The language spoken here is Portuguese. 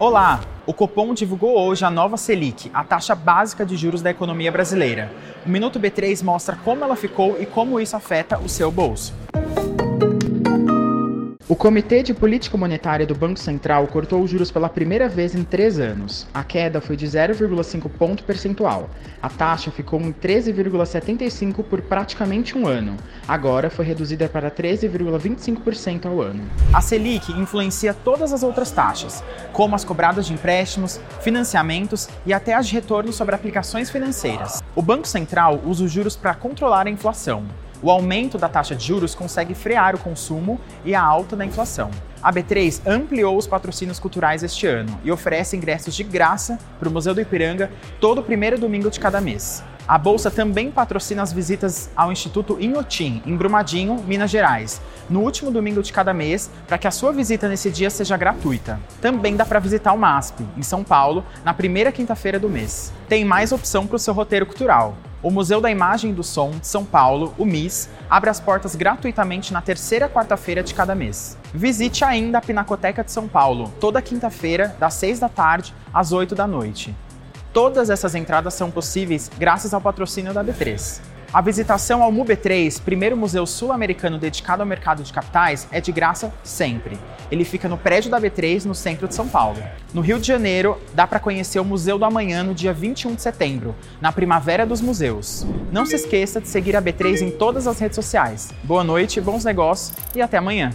Olá! O Copom divulgou hoje a nova Selic, a taxa básica de juros da economia brasileira. O Minuto B3 mostra como ela ficou e como isso afeta o seu bolso. Comitê de Política Monetária do Banco Central cortou os juros pela primeira vez em três anos. A queda foi de 0,5 ponto percentual. A taxa ficou em 13,75 por praticamente um ano. Agora foi reduzida para 13,25% ao ano. A Selic influencia todas as outras taxas, como as cobradas de empréstimos, financiamentos e até as de retorno sobre aplicações financeiras. O Banco Central usa os juros para controlar a inflação. O aumento da taxa de juros consegue frear o consumo e a alta da inflação. A B3 ampliou os patrocínios culturais este ano e oferece ingressos de graça para o Museu do Ipiranga todo primeiro domingo de cada mês. A bolsa também patrocina as visitas ao Instituto Inhotim, em Brumadinho, Minas Gerais, no último domingo de cada mês, para que a sua visita nesse dia seja gratuita. Também dá para visitar o MASP, em São Paulo, na primeira quinta-feira do mês. Tem mais opção para o seu roteiro cultural. O Museu da Imagem e do Som de São Paulo, o MIS, abre as portas gratuitamente na terceira quarta-feira de cada mês. Visite ainda a Pinacoteca de São Paulo, toda quinta-feira, das 6 da tarde às 8 da noite. Todas essas entradas são possíveis graças ao patrocínio da B3. A visitação ao MUB3, primeiro museu sul-americano dedicado ao mercado de capitais, é de graça sempre. Ele fica no prédio da B3, no centro de São Paulo. No Rio de Janeiro, dá para conhecer o Museu do Amanhã no dia 21 de setembro, na Primavera dos Museus. Não se esqueça de seguir a B3 em todas as redes sociais. Boa noite, bons negócios e até amanhã.